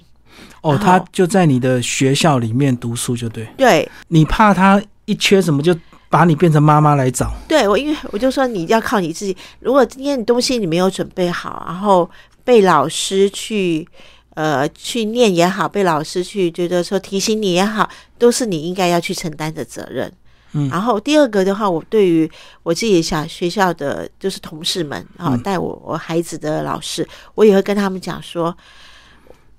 哦，他就在你的学校里面读书，就对。对你怕他一缺什么，就把你变成妈妈来找。对，我因为我就说你要靠你自己。如果今天你东西你没有准备好，然后被老师去。呃，去念也好，被老师去觉得说提醒你也好，都是你应该要去承担的责任。嗯然后第二个的话，我对于我自己小学校的就是同事们啊，嗯带我我孩子的老师，我也会跟他们讲说，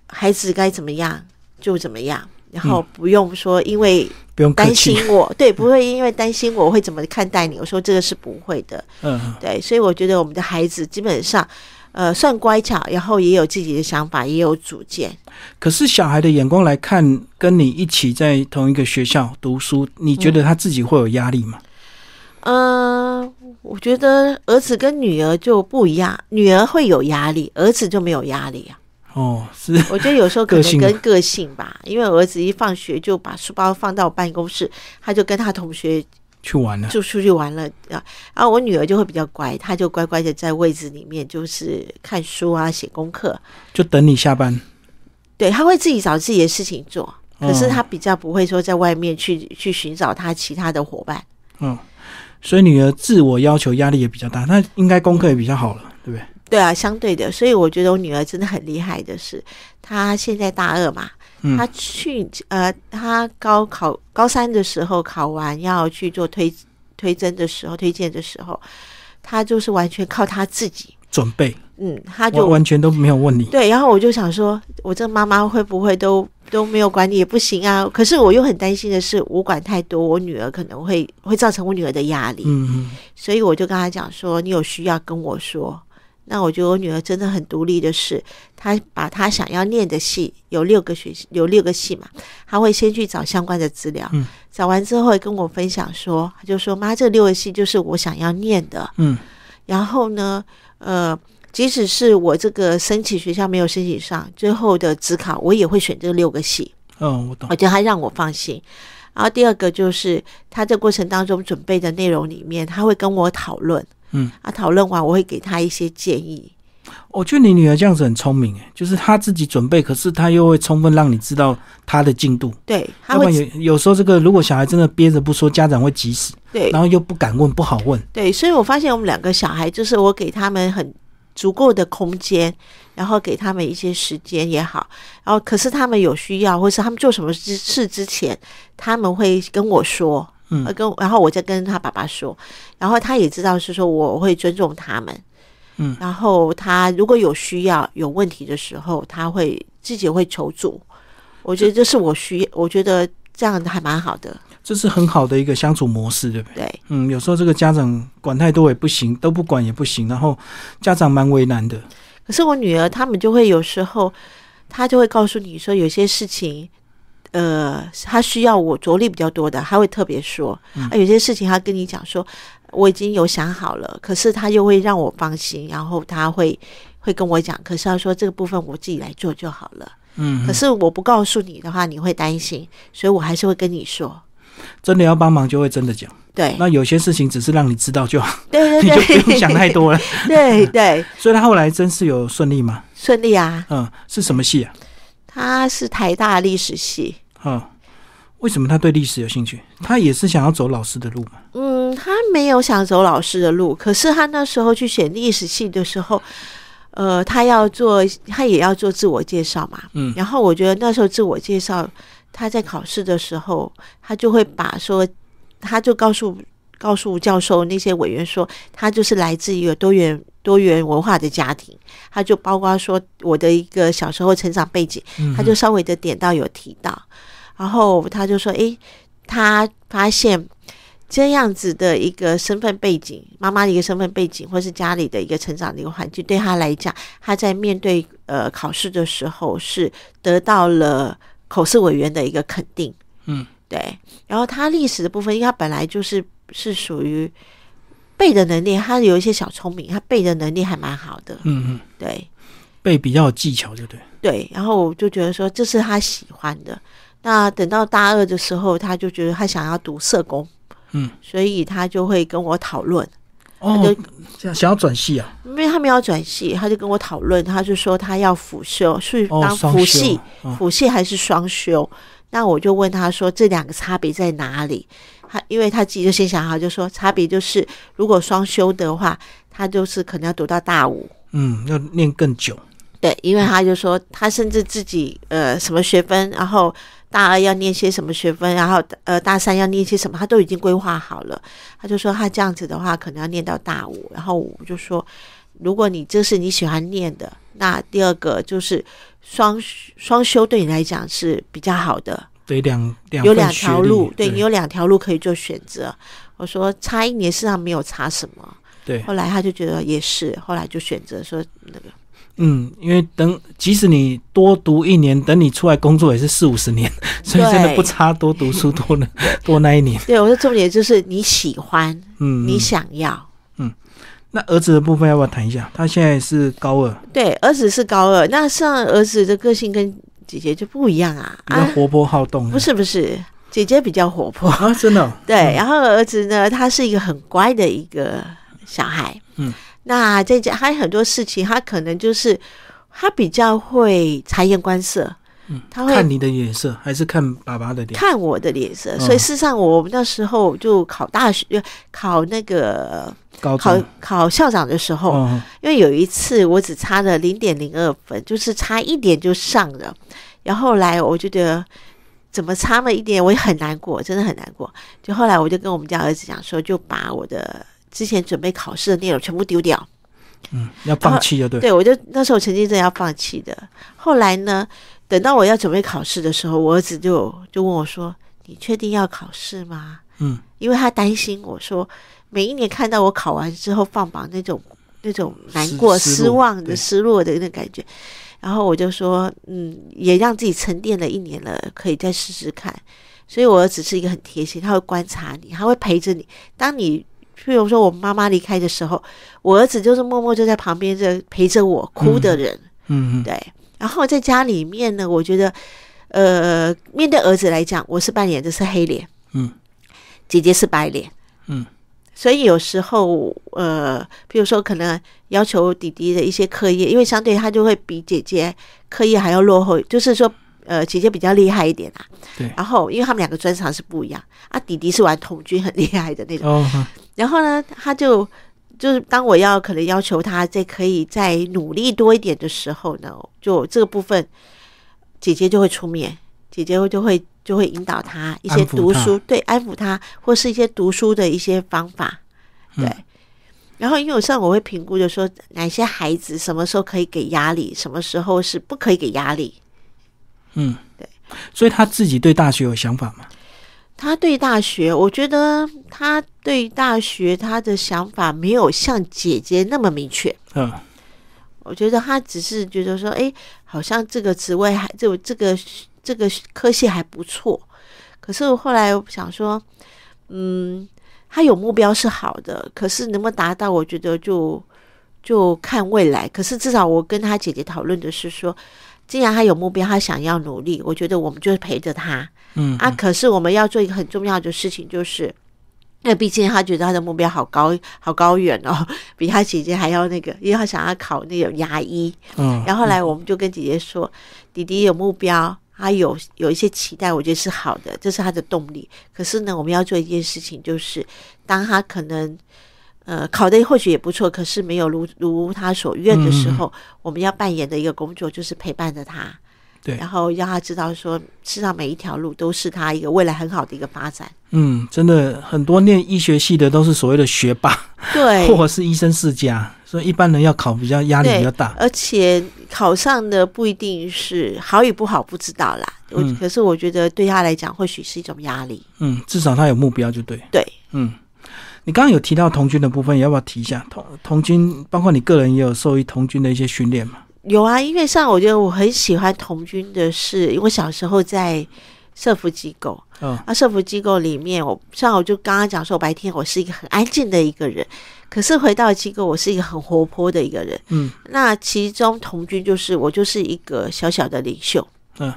孩子该怎么样就怎么样，然后不用说因为不用担。心我，对，不会因为担心我会怎么看待你。我说这个是不会的，嗯，嗯对，所以我觉得我们的孩子基本上。呃，算乖巧，然后也有自己的想法，也有主见。可是小孩的眼光来看，跟你一起在同一个学校读书，你觉得他自己会有压力吗？嗯、我觉得儿子跟女儿就不一样，女儿会有压力，儿子就没有压力啊。哦，是，我觉得有时候可能跟个性吧，因为儿子一放学就把书包放到办公室，他就跟他同学去玩了。就出去玩了啊。然后我女儿就会比较乖，她就乖乖的在位置里面就是看书啊、写功课。就等你下班。对，她会自己找自己的事情做，可是哦她比较不会说在外面去去寻找她其他的伙伴。嗯，所以女儿自我要求压力也比较大，那应该功课也比较好了，对不对？对啊，相对的，所以我觉得我女儿真的很厉害的是，她现在大二嘛，嗯她去呃，他高考高三的时候考完要去做推推甄的时候，推荐的时候，他就是完全靠他自己。准备，嗯，他就完全都没有问你。对，然后我就想说，我这妈妈会不会都都没有管你也不行啊？可是我又很担心的是，我管太多，我女儿可能会会造成我女儿的压力，嗯嗯所以我就跟他讲说，你有需要跟我说。那我觉得我女儿真的很独立的是，她把她想要念的系有六个学有六个系嘛，她会先去找相关的资料，嗯找完之后会跟我分享说，她就说妈，这六个系就是我想要念的，嗯然后呢，呃，即使是我这个申请学校没有申请上，最后的职考我也会选这六个系，哦，我懂我。觉得她让我放心。然后第二个就是他这过程当中准备的内容里面，他会跟我讨论，嗯，啊，讨论完我会给他一些建议，我觉得你女儿这样子很聪明，哎，就是她自己准备，可是她又会充分让你知道她的进度。对，他要不然会有有时候这个如果小孩真的憋着不说，家长会急死，对然后又不敢问，不好问。对，所以我发现我们两个小孩，就是我给他们很足够的空间，然后给他们一些时间也好，然后可是他们有需要，或是他们做什么之事之前，他们会跟我说，嗯呃跟然后我再跟他爸爸说，然后他也知道是说我会尊重他们，嗯，然后他如果有需要有问题的时候，他会自己会求助，我觉得这是我需要，我觉得这样还蛮好的，这是很好的一个相处模式，对不对？对。嗯，有时候这个家长管太多也不行，都不管也不行，然后家长蛮为难的。可是我女儿他们就会有时候，她就会告诉你说，有些事情，呃，他需要我着力比较多的，他会特别说；啊，有些事情他跟你讲说，我已经有想好了，可是他又会让我放心，然后他会会跟我讲，可是他说这个部分我自己来做就好了。嗯，可是我不告诉你的话，你会担心，所以我还是会跟你说。真的要帮忙就会真的讲。对，那有些事情只是让你知道就好，对你 就不用想太多了。对对，所以他后来真是有顺利吗？顺利啊！嗯，是什么戏啊？他是台大历史系。嗯，为什么他对历史有兴趣？他也是想要走老师的路嘛？嗯，他没有想走老师的路，可是他那时候去选历史系的时候，呃，他要做，他也要做自我介绍嘛。嗯然后我觉得那时候自我介绍，他在考试的时候，他就会把说，他就告诉告诉教授那些委员说，他就是来自一个多元多元文化的家庭，他就包括说我的一个小时候成长背景，嗯他就稍微的点到有提到，然后他就说，诶，他发现这样子的一个身份背景，妈妈的一个身份背景，或是家里的一个成长的一个环境，对他来讲，他在面对呃考试的时候是得到了口试委员的一个肯定，嗯，对。然后他历史的部分，因为他本来就是是属于背的能力，他有一些小聪明，他背的能力还蛮好的，嗯嗯，对。背比较有技巧，就对。对，然后我就觉得说这是他喜欢的。那等到大二的时候，他就觉得他想要读社工，嗯，所以他就会跟我讨论，哦就，想要转系啊？因为他们要转系，他就跟我讨论，他就说他要辅修，是哦，当辅系，哦辅系还是双修？那我就问他说这两个差别在哪里？他因为他自己就先想好，就说差别就是如果双修的话，他就是可能要读到大五，嗯，要念更久。对，因为他就说他甚至自己呃什么学分，然后大二要念些什么学分，然后呃大三要念些什么，他都已经规划好了。他就说他这样子的话，可能要念到大五。然后我就说，如果你这是你喜欢念的，那第二个就是双双修对你来讲是比较好的，对，两两有两条路，对你有两条路可以做选择。我说差一年事实上没有差什么。对，后来他就觉得也是，后来就选择说那个。嗯，因为等即使你多读一年，等你出来工作也是四五十年，所以真的不差多读书多呢 多那一年。对，我说重点就是你喜欢，嗯，你嗯想要。嗯那儿子的部分要不要谈一下？他现在是高二，对，儿子是高二，那上儿子的个性跟姐姐就不一样啊啊，比较活泼好动。不是不是，姐姐比较活泼，啊，真的？哦、对，然后儿子呢，他是一个很乖的一个小孩，嗯，那在家还有很多事情，他可能就是他比较会察言观色，嗯，他会看你的脸色还是看爸爸的脸？看我的脸色，嗯。所以事实上我们那时候就考大学，考那个考考校长的时候，哦，因为有一次我只差了零点零二分，就是差一点就上了。然后后来我就觉得怎么差了一点，我也很难过，真的很难过。就后来我就跟我们家儿子讲说，就把我的之前准备考试的内容全部丢掉。嗯，要放弃就对。对，我就那时候曾经真的要放弃的。后来呢，等到我要准备考试的时候，我儿子就就问我说：“你确定要考试吗？”嗯，因为他担心我说，每一年看到我考完之后放榜那种那种难过、失失望的、失落的那种感觉。然后我就说，嗯，也让自己沉淀了一年了，可以再试试看。所以我儿子是一个很贴心，他会观察你，他会陪着你。当你譬如说我妈妈离开的时候，我儿子就是默默就在旁边这陪着我哭的人。嗯嗯，对，然后在家里面呢，我觉得，呃，面对儿子来讲，我是扮演的是黑脸，嗯，姐姐是白脸，嗯，所以有时候，呃，比如说可能要求弟弟的一些课业，因为相对他就会比姐姐课业还要落后，就是说，呃，姐姐比较厉害一点啊，对。然后因为他们两个专长是不一样，啊，弟弟是玩童军很厉害的那种。然后呢，他就就是当我要可能要求他再可以再努力多一点的时候呢，就这个部分，姐姐就会出面，姐姐就会就会引导他一些读书，对，安抚他，或是一些读书的一些方法，对。嗯然后因为有时候我会评估，就说哪些孩子什么时候可以给压力，什么时候是不可以给压力。嗯，对。所以他自己对大学有想法吗？他对大学，我觉得他对大学他的想法没有像姐姐那么明确。嗯我觉得他只是觉得说，哎，好像这个职位还就这个这个科系还不错。可是后来我想说，嗯，他有目标是好的，可是能不能达到，我觉得就就看未来。可是至少我跟他姐姐讨论的是说，既然他有目标，他想要努力，我觉得我们就陪着他。嗯啊，可是我们要做一个很重要的事情，就是，那毕竟他觉得他的目标好高好高远哦，比他姐姐还要那个，因为他想要考那种牙医。嗯，然后后来我们就跟姐姐说，弟弟有目标，他有有一些期待，我觉得是好的，这是他的动力。可是呢，我们要做一件事情，就是当他可能。呃，考的或许也不错，可是没有如如他所愿的时候，我们要扮演的一个工作就是陪伴着他，对然后让他知道说，事实上每一条路都是他一个未来很好的一个发展。嗯，真的很多念医学系的都是所谓的学霸，对，或者是医生世家，所以一般人要考比较压力比较大。而且考上的不一定是好与不好，不知道啦。我、嗯可是我觉得对他来讲，或许是一种压力。嗯，至少他有目标就对。对，嗯，你刚刚有提到童军的部分，要不要提一下？童童军包括你个人也有受益童军的一些训练嘛？有啊，因为上我觉得我很喜欢童军的是，因为我小时候在社服机构，嗯。啊，社服机构里面，我像我就刚刚讲说，我白天我是一个很安静的一个人，可是回到机构，我是一个很活泼的一个人。嗯。那其中童军就是我就是一个小小的领袖，嗯。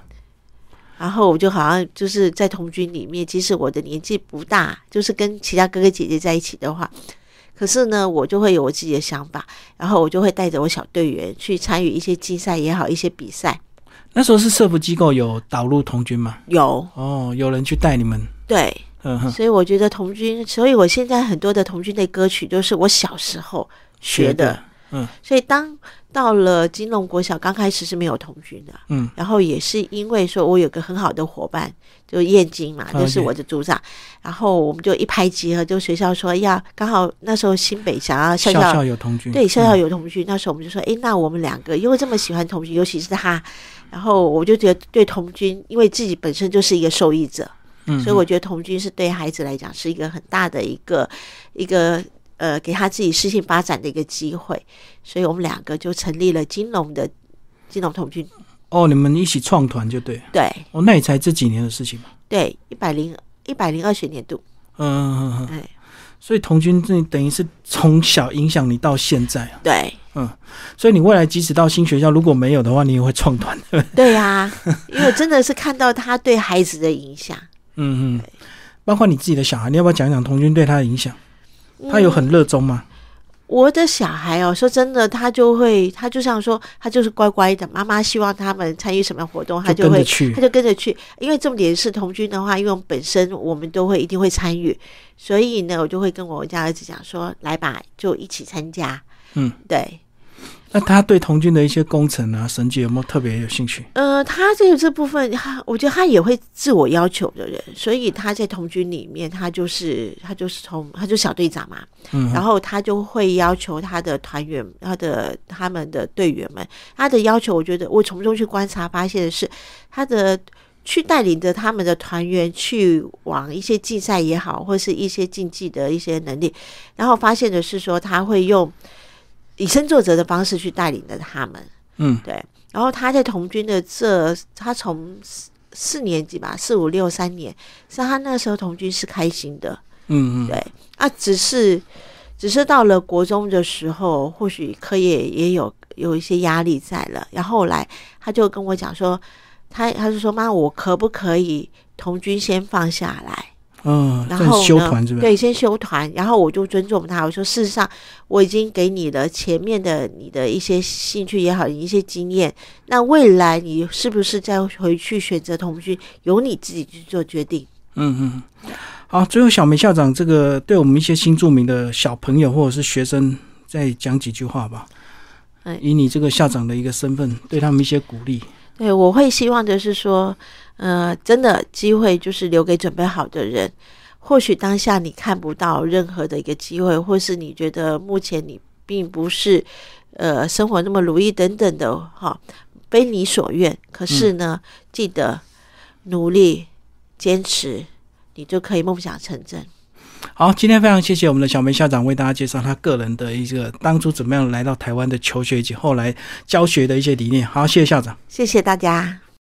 然后我就好像就是在童军里面，即使我的年纪不大，就是跟其他哥哥姐姐在一起的话，可是呢，我就会有我自己的想法，然后我就会带着我小队员去参与一些竞赛也好，一些比赛。那时候是社福机构有导入童军吗？有。哦，有人去带你们。对，嗯哼，所以我觉得童军，所以我现在很多的童军的歌曲都是我小时候学的。嗯。所以当到了金龙国小，刚开始是没有童军的，嗯。然后也是因为说我有个很好的伙伴，就燕京嘛，就是我的组长，然后我们就一拍即合，就学校说要刚好那时候新北想要校校校校有童军。对校校嗯。有童军，那时候我们就说，哎，那我们两个因为这么喜欢童军，尤其是他，然后我就觉得对童军，因为自己本身就是一个受益者，嗯，所以我觉得童军是对孩子来讲是一个很大的一个一个呃，给他自己事情发展的一个机会，所以我们两个就成立了金融的金融童军，哦，你们一起创团就对。对哦，那也才这几年的事情嘛。对，一百零一百零二学年度，嗯嗯嗯嗯。哎，所以童军这等于是从小影响你到现在啊。对所以你未来即使到新学校，如果没有的话，你也会创团的。对呀、因为真的是看到他对孩子的影响，嗯嗯。包括你自己的小孩，你要不要讲讲童军对他的影响？他有嗯很热衷吗？我的小孩哦，说真的，他就会，他就像说，他就是乖乖的。妈妈希望他们参与什么活动，他就会，去他。就跟着去。因为重点是童军的话，因为我们本身我们都会一定会参与，所以呢，我就会跟我家儿子讲说，来吧，就一起参加。嗯，对。那他对童军的一些工程啊、神迹有没有特别有兴趣？呃，他这个这部分，他我觉得他也会自我要求的人，所以他在童军里面，他就是他就是从他就小队长嘛，嗯，然后他就会要求他的团员、他的他们的队员们，他的要求，我觉得我从中去观察发现的是，他的去带领着他们的团员去往一些竞赛也好，或是一些竞技的一些能力，然后发现的是说他会用以身作则的方式去带领着他们。嗯，对。然后他在童军的这，他从四四年级吧，四五六三年，是他那时候童军是开心的，嗯嗯，对啊，只是只是到了国中的时候，或许课业也有有一些压力在了。然后后来他就跟我讲说，他他就说妈，我可不可以童军先放下来？嗯，然后呢修团是不是？对，先修团，然后我就尊重他。我说，事实上我已经给你了前面的你的一些兴趣也好，一些经验。那未来你是不是再回去选择同居，由你自己去做决定。嗯嗯，好，最后小梅校长这个对我们一些新著名的小朋友或者是学生再讲几句话吧。嗯以你这个校长的一个身份，对他们一些鼓励。对，我会希望的是说，呃，真的机会就是留给准备好的人。或许当下你看不到任何的一个机会，或是你觉得目前你并不是呃生活那么如意等等的哈，非你所愿。可是呢，记得努力坚持，你就可以梦想成真。好，今天非常谢谢我们的小梅校长为大家介绍他个人的一个当初怎么样来到台湾的求学以及后来教学的一些理念。好，谢谢校长。谢谢大家。